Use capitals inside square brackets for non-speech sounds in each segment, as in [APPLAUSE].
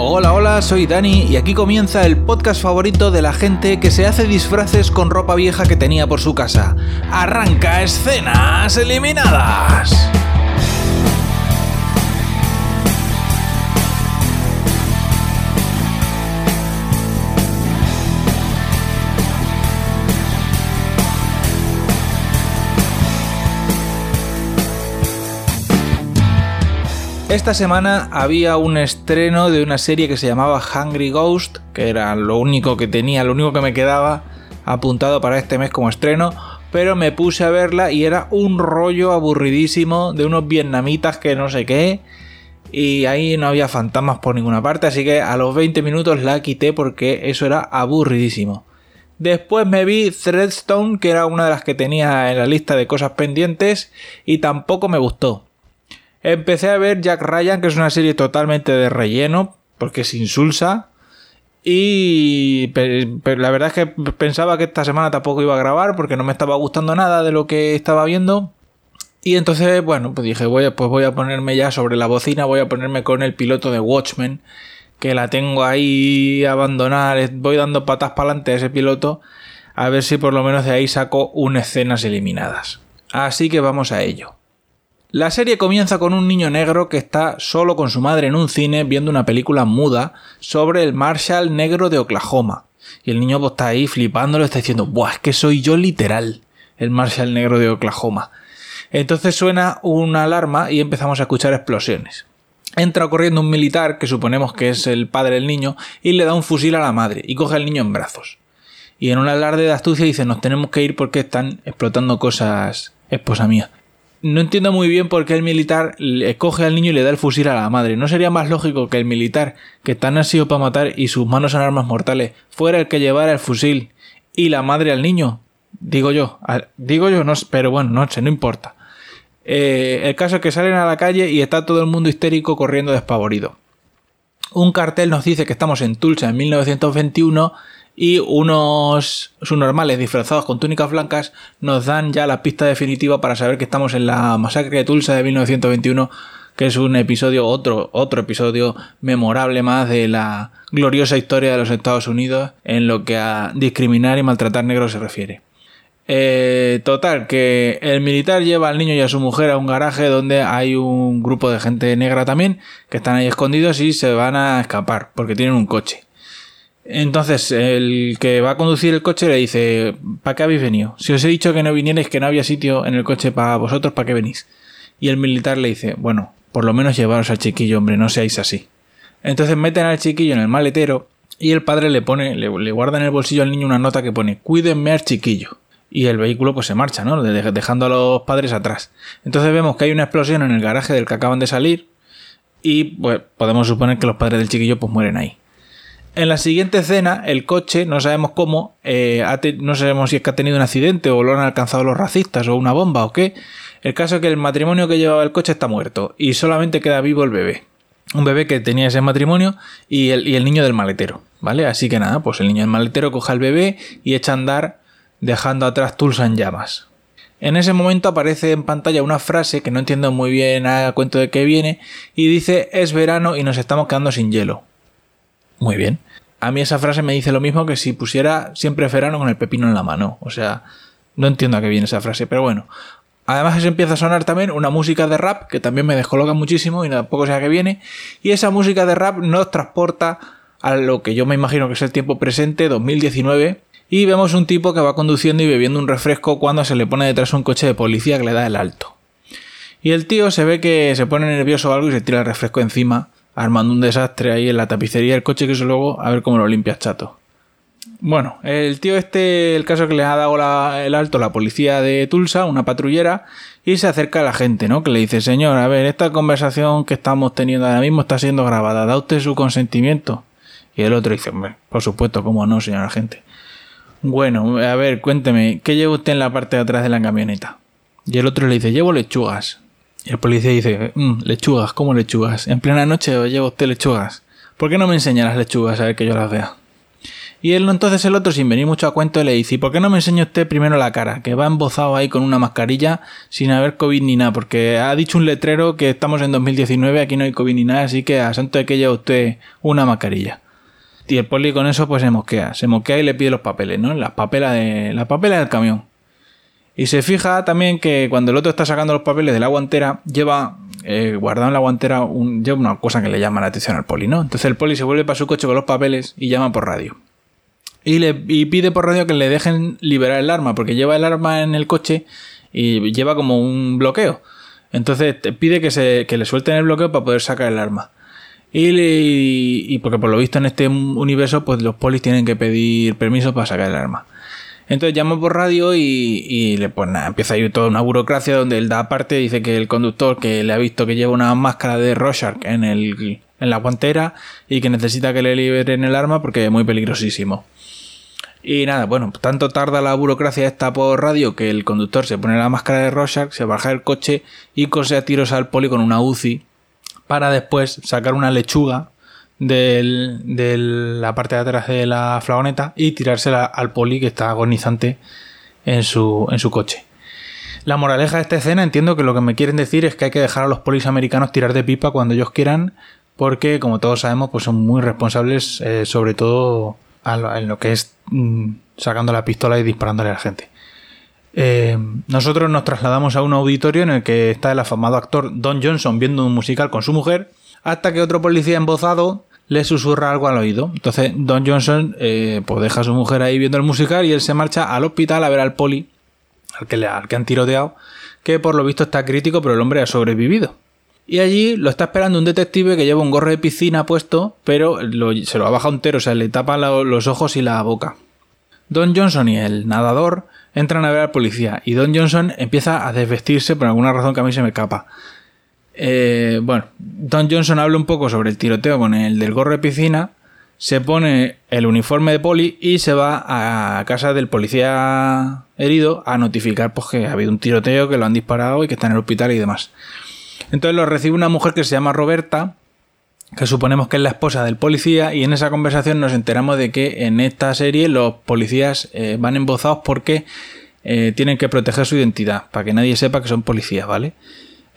Hola, hola, soy Dani y aquí comienza el podcast favorito de la gente que se hace disfraces con ropa vieja que tenía por su casa. Arranca escenas eliminadas. Esta semana había un estreno de una serie que se llamaba Hungry Ghost, que era lo único que tenía, lo único que me quedaba apuntado para este mes como estreno, pero me puse a verla y era un rollo aburridísimo de unos vietnamitas que no sé qué, y ahí no había fantasmas por ninguna parte, así que a los 20 minutos la quité porque eso era aburridísimo. Después me vi Threadstone, que era una de las que tenía en la lista de cosas pendientes, y tampoco me gustó. Empecé a ver Jack Ryan, que es una serie totalmente de relleno, porque es insulsa. Y la verdad es que pensaba que esta semana tampoco iba a grabar porque no me estaba gustando nada de lo que estaba viendo. Y entonces, bueno, pues dije, voy a, pues voy a ponerme ya sobre la bocina, voy a ponerme con el piloto de Watchmen, que la tengo ahí a abandonar, voy dando patas para adelante a ese piloto, a ver si por lo menos de ahí saco unas escenas eliminadas. Así que vamos a ello. La serie comienza con un niño negro que está solo con su madre en un cine viendo una película muda sobre el Marshall negro de Oklahoma. Y el niño pues, está ahí flipándolo, está diciendo, ¡buah, es que soy yo literal! El Marshall negro de Oklahoma. Entonces suena una alarma y empezamos a escuchar explosiones. Entra corriendo un militar, que suponemos que es el padre del niño, y le da un fusil a la madre y coge al niño en brazos. Y en un alarde de astucia dice, nos tenemos que ir porque están explotando cosas, esposa mía no entiendo muy bien por qué el militar le coge al niño y le da el fusil a la madre. ¿No sería más lógico que el militar, que está nacido para matar y sus manos son armas mortales, fuera el que llevara el fusil y la madre al niño? Digo yo, digo yo, no, pero bueno, no sé, no importa. Eh, el caso es que salen a la calle y está todo el mundo histérico corriendo despavorido. Un cartel nos dice que estamos en Tulsa en 1921 y unos subnormales disfrazados con túnicas blancas nos dan ya la pista definitiva para saber que estamos en la masacre de Tulsa de 1921 que es un episodio, otro, otro episodio memorable más de la gloriosa historia de los Estados Unidos en lo que a discriminar y maltratar negros se refiere. Eh, total, que el militar lleva al niño y a su mujer a un garaje donde hay un grupo de gente negra también que están ahí escondidos y se van a escapar porque tienen un coche. Entonces, el que va a conducir el coche le dice, ¿para qué habéis venido? Si os he dicho que no vinierais, que no había sitio en el coche para vosotros, ¿para qué venís? Y el militar le dice, bueno, por lo menos llevaros al chiquillo, hombre, no seáis así. Entonces meten al chiquillo en el maletero y el padre le pone, le, guarda en el bolsillo al niño una nota que pone, cuídenme al chiquillo. Y el vehículo pues se marcha, ¿no? Dejando a los padres atrás. Entonces vemos que hay una explosión en el garaje del que acaban de salir y pues podemos suponer que los padres del chiquillo pues mueren ahí. En la siguiente escena, el coche, no sabemos cómo, eh, no sabemos si es que ha tenido un accidente o lo han alcanzado los racistas o una bomba o qué. El caso es que el matrimonio que llevaba el coche está muerto y solamente queda vivo el bebé. Un bebé que tenía ese matrimonio y el, y el niño del maletero, ¿vale? Así que nada, pues el niño del maletero coge al bebé y echa a andar dejando atrás Tulsa en llamas. En ese momento aparece en pantalla una frase que no entiendo muy bien a cuento de qué viene y dice es verano y nos estamos quedando sin hielo. Muy bien a mí esa frase me dice lo mismo que si pusiera siempre verano con el pepino en la mano. O sea, no entiendo a qué viene esa frase, pero bueno. Además se empieza a sonar también una música de rap que también me descoloca muchísimo y tampoco sé a qué viene. Y esa música de rap nos transporta a lo que yo me imagino que es el tiempo presente, 2019. Y vemos un tipo que va conduciendo y bebiendo un refresco cuando se le pone detrás un coche de policía que le da el alto. Y el tío se ve que se pone nervioso o algo y se tira el refresco encima armando un desastre ahí en la tapicería del coche que eso luego a ver cómo lo limpias chato. Bueno, el tío este, el caso que le ha dado el alto la policía de Tulsa, una patrullera, y se acerca a la gente, ¿no? Que le dice, señor, a ver, esta conversación que estamos teniendo ahora mismo está siendo grabada, ¿da usted su consentimiento? Y el otro dice, por supuesto, ¿cómo no, señor agente? Bueno, a ver, cuénteme, ¿qué lleva usted en la parte de atrás de la camioneta? Y el otro le dice, llevo lechugas. Y el policía dice, mm, lechugas, ¿cómo lechugas? ¿En plena noche lleva usted lechugas? ¿Por qué no me enseña las lechugas a ver que yo las vea? Y él entonces el otro, sin venir mucho a cuento, le dice, ¿por qué no me enseña usted primero la cara? Que va embozado ahí con una mascarilla sin haber COVID ni nada, porque ha dicho un letrero que estamos en 2019, aquí no hay COVID ni nada, así que a santo de que lleve usted una mascarilla. Y el poli con eso pues se mosquea, se mosquea y le pide los papeles, ¿no? Las papelas de, la papela del camión. Y se fija también que cuando el otro está sacando los papeles de la guantera, lleva eh, guardado en la guantera un, lleva una cosa que le llama la atención al poli, ¿no? Entonces el poli se vuelve para su coche con los papeles y llama por radio. Y, le, pide por radio que le dejen liberar el arma, porque lleva el arma en el coche y lleva como un bloqueo. Entonces te pide que, se, que le suelten el bloqueo para poder sacar el arma. Y, y, porque por lo visto en este universo, pues los polis tienen que pedir permiso para sacar el arma. Entonces llama por radio y, le, pues nada, empieza a ir toda una burocracia donde él da parte, dice que el conductor que le ha visto que lleva una máscara de Rorschach en, el, en la guantera y que necesita que le liberen el arma porque es muy peligrosísimo. Y nada, bueno, tanto tarda la burocracia esta por radio que el conductor se pone la máscara de Rorschach, se baja del coche y cose a tiros al poli con una UCI para después sacar una lechuga de la parte de atrás de la flagoneta y tirársela al poli que está agonizante en su, coche. La moraleja de esta escena entiendo que lo que me quieren decir es que hay que dejar a los polis americanos tirar de pipa cuando ellos quieran porque como todos sabemos pues son muy responsables eh, sobre todo en lo que es mm, sacando la pistola y disparándole a la gente. Eh, nosotros nos trasladamos a un auditorio en el que está el afamado actor Don Johnson viendo un musical con su mujer, hasta que otro policía embozado le susurra algo al oído. Entonces Don Johnson eh, pues deja a su mujer ahí viendo el musical y él se marcha al hospital a ver al poli, al que, le, al que han tiroteado, que por lo visto está crítico, pero el hombre ha sobrevivido. Y allí lo está esperando un detective que lleva un gorro de piscina puesto, pero se lo ha bajado entero, o sea, le tapa los ojos y la boca. Don Johnson y el nadador entran a ver al policía y Don Johnson empieza a desvestirse por alguna razón que a mí se me escapa. Eh, bueno, Don Johnson habla un poco sobre el tiroteo con el del gorro de piscina, se pone el uniforme de poli y se va a casa del policía herido a notificar pues, que ha habido un tiroteo, que lo han disparado y que está en el hospital y demás. Entonces lo recibe una mujer que se llama Roberta, que suponemos que es la esposa del policía, y en esa conversación nos enteramos de que en esta serie los policías eh, van embozados porque eh, tienen que proteger su identidad, para que nadie sepa que son policías, ¿vale?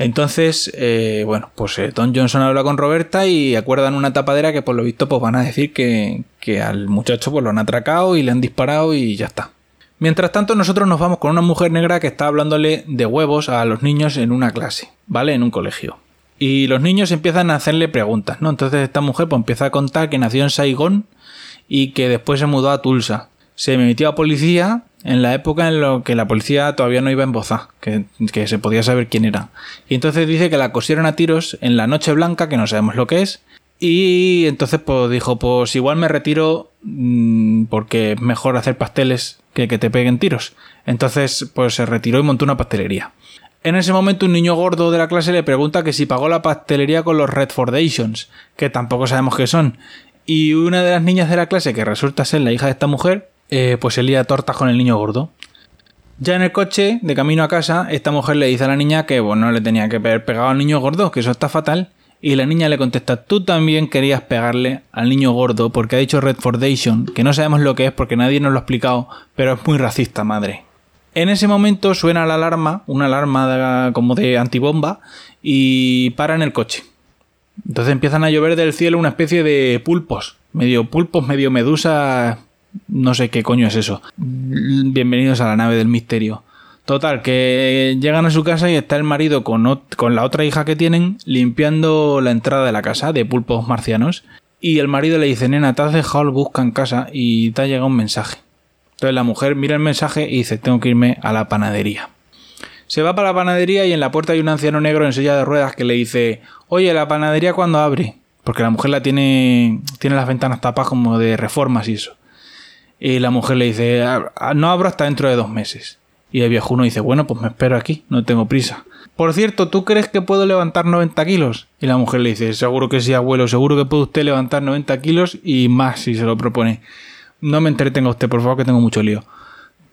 Entonces, eh, bueno, pues Don Johnson habla con Roberta y acuerdan una tapadera que por lo visto pues van a decir que, que al muchacho pues lo han atracado y le han disparado y ya está. Mientras tanto, nosotros nos vamos con una mujer negra que está hablándole de huevos a los niños en una clase, ¿vale? En un colegio. Y los niños empiezan a hacerle preguntas, ¿no? Entonces esta mujer pues, empieza a contar que nació en Saigón y que después se mudó a Tulsa. Se metió a policía en la época en la que la policía todavía no iba en Boza, que, se podía saber quién era. Y entonces dice que la cosieron a tiros en la Noche Blanca, que no sabemos lo que es. Y entonces pues dijo, pues igual me retiro mm, porque es mejor hacer pasteles que que te peguen tiros. Entonces pues se retiró y montó una pastelería. En ese momento un niño gordo de la clase le pregunta que si pagó la pastelería con los Redfordations, que tampoco sabemos qué son. Y una de las niñas de la clase, que resulta ser la hija de esta mujer, eh, pues se lía tortas con el niño gordo. Ya en el coche, de camino a casa, esta mujer le dice a la niña que bueno, no le tenía que haber pegado al niño gordo, que eso está fatal. Y la niña le contesta, tú también querías pegarle al niño gordo porque ha dicho Redfordation, que no sabemos lo que es porque nadie nos lo ha explicado, pero es muy racista, madre. En ese momento suena la alarma, una alarma como de antibomba, y para en el coche. Entonces empiezan a llover del cielo una especie de pulpos, medio pulpos, medio medusa, no sé qué coño es eso. Bienvenidos a la nave del misterio. Total, que llegan a su casa y está el marido con, con la otra hija que tienen limpiando la entrada de la casa de pulpos marcianos. Y el marido le dice, nena, te has dejado el busca en casa y te ha llegado un mensaje. Entonces la mujer mira el mensaje y dice, tengo que irme a la panadería. Se va para la panadería y en la puerta hay un anciano negro en silla de ruedas que le dice, oye, ¿la panadería cuándo abre? Porque la mujer la tiene, tiene las ventanas tapadas como de reformas y eso. Y la mujer le dice, ah, ah, no abro hasta dentro de dos meses. Y el viejuno dice, bueno, pues me espero aquí, no tengo prisa. Por cierto, ¿tú crees que puedo levantar 90 kilos? Y la mujer le dice, seguro que sí, abuelo, seguro que puede usted levantar 90 kilos y más si se lo propone no me entretenga usted, por favor, que tengo mucho lío.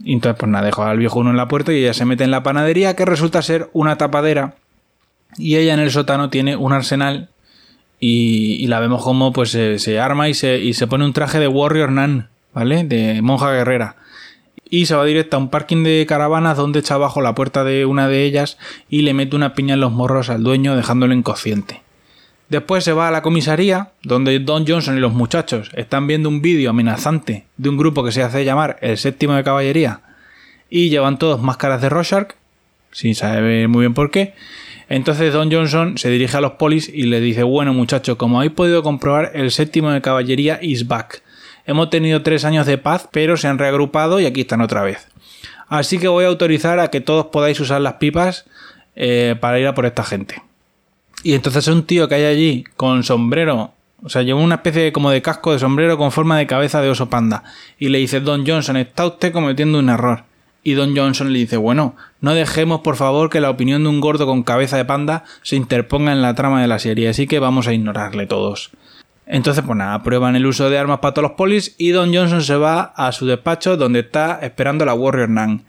Y entonces, pues nada, dejo al viejo uno en la puerta y ella se mete en la panadería, que resulta ser una tapadera. Y ella en el sótano tiene un arsenal y, la vemos como pues se, arma y se, y se pone un traje de Warrior Nan, ¿vale? De monja guerrera. Y se va directo a un parking de caravanas donde echa abajo la puerta de una de ellas y le mete una piña en los morros al dueño dejándolo inconsciente. Después se va a la comisaría, donde Don Johnson y los muchachos están viendo un vídeo amenazante de un grupo que se hace llamar el séptimo de caballería y llevan todos máscaras de Rorschach, sin saber muy bien por qué. Entonces Don Johnson se dirige a los polis y le dice, bueno muchachos, como habéis podido comprobar, el séptimo de caballería is back. Hemos tenido tres años de paz, pero se han reagrupado y aquí están otra vez. Así que voy a autorizar a que todos podáis usar las pipas eh, para ir a por esta gente. Y entonces un tío que hay allí con sombrero, o sea, lleva una especie como de casco de sombrero con forma de cabeza de oso panda. Y le dice, Don Johnson, está usted cometiendo un error. Y Don Johnson le dice, bueno, no dejemos por favor que la opinión de un gordo con cabeza de panda se interponga en la trama de la serie, así que vamos a ignorarle todos. Entonces, pues nada, prueban el uso de armas para todos los polis y Don Johnson se va a su despacho donde está esperando la Warrior Nan.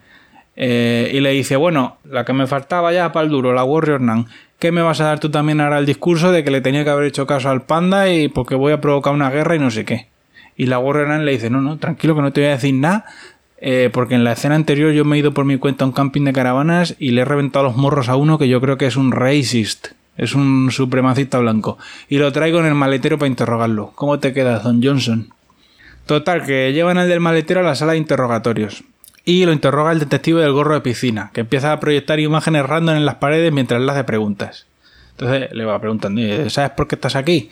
Eh, y le dice, bueno, la que me faltaba ya para el duro, la Warrior Nan. ¿Qué me vas a dar tú también ahora el discurso de que le tenía que haber hecho caso al panda y porque voy a provocar una guerra y no sé qué? Y la Warrior Nan le dice, no, no, tranquilo que no te voy a decir nada, eh, porque en la escena anterior yo me he ido por mi cuenta a un camping de caravanas y le he reventado los morros a uno que yo creo que es un racist, es un supremacista blanco. Y lo traigo en el maletero para interrogarlo. ¿Cómo te quedas, Don Johnson? Total, que llevan al del maletero a la sala de interrogatorios y lo interroga el detective del gorro de piscina, que empieza a proyectar imágenes random en las paredes mientras le hace preguntas. Entonces le va preguntando, ¿sabes por qué estás aquí?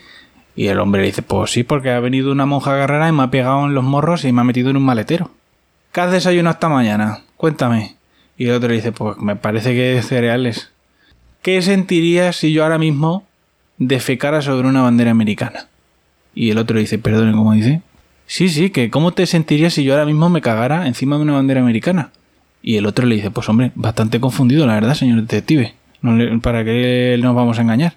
Y el hombre le dice, pues sí, porque ha venido una monja guerrera y me ha pegado en los morros y me ha metido en un maletero. ¿Qué has desayunado esta mañana? Cuéntame. Y el otro le dice, pues me parece que es cereales. ¿Qué sentirías si yo ahora mismo defecara sobre una bandera americana? Y el otro dice, perdone, ¿cómo dice? Sí, sí, que ¿cómo te sentirías si yo ahora mismo me cagara encima de una bandera americana? Y el otro le dice, pues hombre, bastante confundido, la verdad, señor detective. ¿Para qué nos vamos a engañar?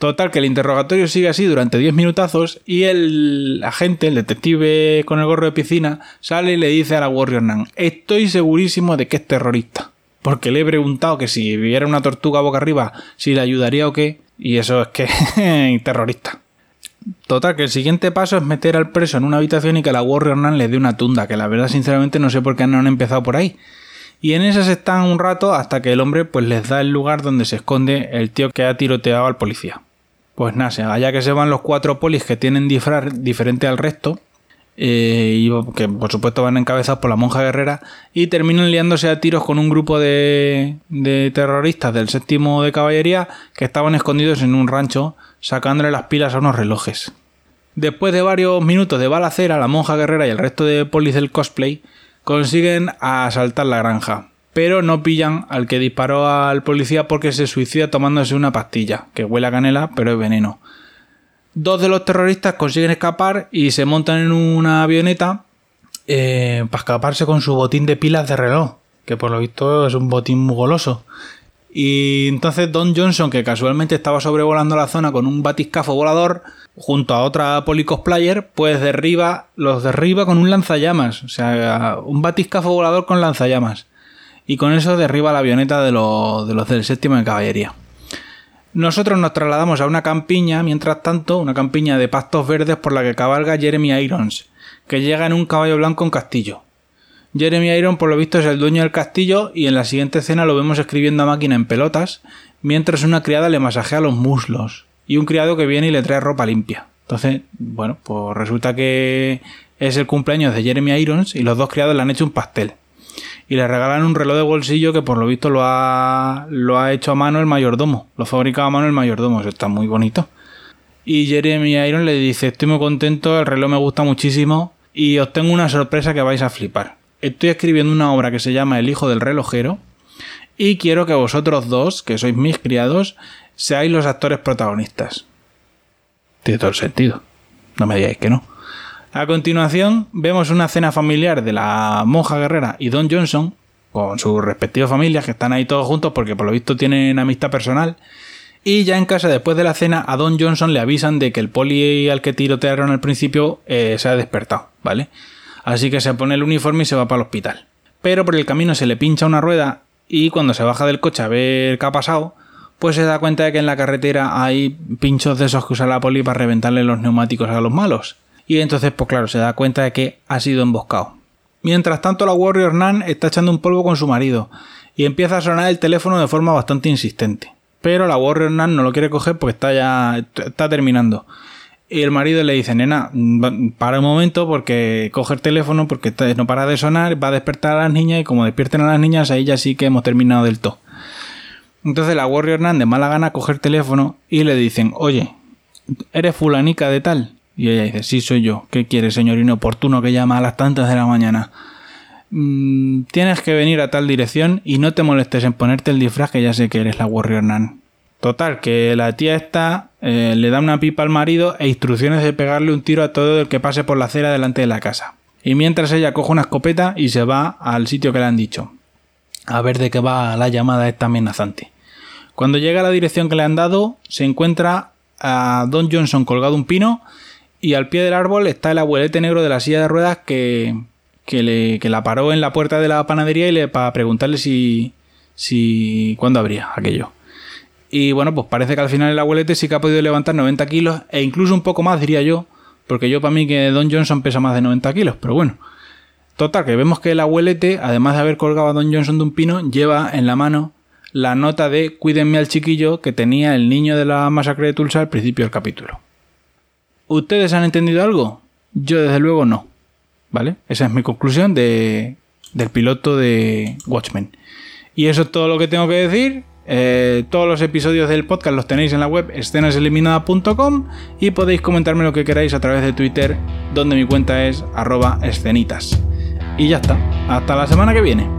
Total, que el interrogatorio sigue así durante 10 minutazos y el agente, el detective con el gorro de piscina, sale y le dice a la Warrior Nan, estoy segurísimo de que es terrorista. Porque le he preguntado que si viera una tortuga boca arriba, si le ayudaría o qué, y eso es que [LAUGHS] terrorista. Total, que el siguiente paso es meter al preso en una habitación y que la Warrior Nan le dé una tunda, que la verdad sinceramente no sé por qué no han empezado por ahí. Y en esas están un rato hasta que el hombre pues les da el lugar donde se esconde el tío que ha tiroteado al policía. Pues nada, allá que se van los cuatro polis que tienen disfraz diferente al resto, eh, y que por supuesto van encabezados por la monja guerrera, y terminan liándose a tiros con un grupo de, de terroristas del séptimo de caballería que estaban escondidos en un rancho sacándole las pilas a unos relojes. Después de varios minutos de balacera, la monja guerrera y el resto de polis del cosplay consiguen asaltar la granja, pero no pillan al que disparó al policía porque se suicida tomándose una pastilla, que huele a canela, pero es veneno. Dos de los terroristas consiguen escapar y se montan en una avioneta eh, para escaparse con su botín de pilas de reloj, que por lo visto es un botín muy goloso. Y entonces Don Johnson, que casualmente estaba sobrevolando la zona con un batiscafo volador, junto a otra policosplayer, pues derriba, los derriba con un lanzallamas. O sea, un batiscafo volador con lanzallamas. Y con eso derriba la avioneta de, los, de los del séptimo de caballería. Nosotros nos trasladamos a una campiña, mientras tanto, una campiña de pastos verdes por la que cabalga Jeremy Irons, que llega en un caballo blanco en castillo. Jeremy Iron, por lo visto, es el dueño del castillo y en la siguiente escena lo vemos escribiendo a máquina en pelotas, mientras una criada le masajea los muslos y un criado que viene y le trae ropa limpia. Entonces, bueno, pues resulta que es el cumpleaños de Jeremy Irons y los dos criados le han hecho un pastel. Y le regalan un reloj de bolsillo que por lo visto lo ha, lo ha hecho a mano el mayordomo. Lo fabricaba a mano el mayordomo. Eso está muy bonito. Y Jeremy Irons le dice, estoy muy contento, el reloj me gusta muchísimo y os tengo una sorpresa que vais a flipar estoy escribiendo una obra que se llama El hijo del relojero y quiero que vosotros dos, que sois mis criados, seáis los actores protagonistas. Tiene todo el sentido. No me digáis que no. A continuación, vemos una cena familiar de la monja guerrera y Don Johnson, con sus respectivas familias, que están ahí todos juntos porque por lo visto tienen amistad personal. Y ya en casa, después de la cena, a Don Johnson le avisan de que el poli al que tirotearon al principio eh, se ha despertado, ¿vale? así que se pone el uniforme y se va para el hospital. Pero por el camino se le pincha una rueda y cuando se baja del coche a ver qué ha pasado, pues se da cuenta de que en la carretera hay pinchos de esos que usa la poli para reventarle los neumáticos a los malos. Y entonces, pues claro, se da cuenta de que ha sido emboscado. Mientras tanto, la Warrior Nan está echando un polvo con su marido y empieza a sonar el teléfono de forma bastante insistente. Pero la Warrior Nan no lo quiere coger porque está ya está terminando. Y el marido le dice, nena, para un momento porque coge el teléfono porque no para de sonar, va a despertar a las niñas y como despierten a las niñas, ahí ya sí que hemos terminado del todo. Entonces la Warrior Nan de mala gana coge el teléfono y le dicen, oye, ¿eres fulanica de tal? Y ella dice, sí, soy yo. ¿Qué quieres, señor inoportuno que llama a las tantas de la mañana? Mm, tienes que venir a tal dirección y no te molestes en ponerte el disfraz que ya sé que eres la Warrior Nan. Total, que la tía esta eh, le da una pipa al marido e instrucciones de pegarle un tiro a todo el que pase por la acera delante de la casa. Y mientras ella coge una escopeta y se va al sitio que le han dicho. A ver de qué va la llamada esta amenazante. Cuando llega a la dirección que le han dado, se encuentra a Don Johnson colgado un pino y al pie del árbol está el abuelete negro de la silla de ruedas que, que, le, que la paró en la puerta de la panadería y le, para preguntarle si, si cuándo habría aquello. Y bueno, pues parece que al final el abuelete sí que ha podido levantar 90 kilos e incluso un poco más, diría yo, porque yo para mí que Don Johnson pesa más de 90 kilos, pero bueno. Total, que vemos que el abuelete, además de haber colgado a Don Johnson de un pino, lleva en la mano la nota de cuídenme al chiquillo que tenía el niño de la masacre de Tulsa al principio del capítulo. ¿Ustedes han entendido algo? Yo desde luego no. ¿Vale? Esa es mi conclusión de, del piloto de Watchmen. Y eso es todo lo que tengo que decir. Eh, todos los episodios del podcast los tenéis en la web escenaseliminadas.com y podéis comentarme lo que queráis a través de Twitter, donde mi cuenta es arroba escenitas. Y ya está. Hasta la semana que viene.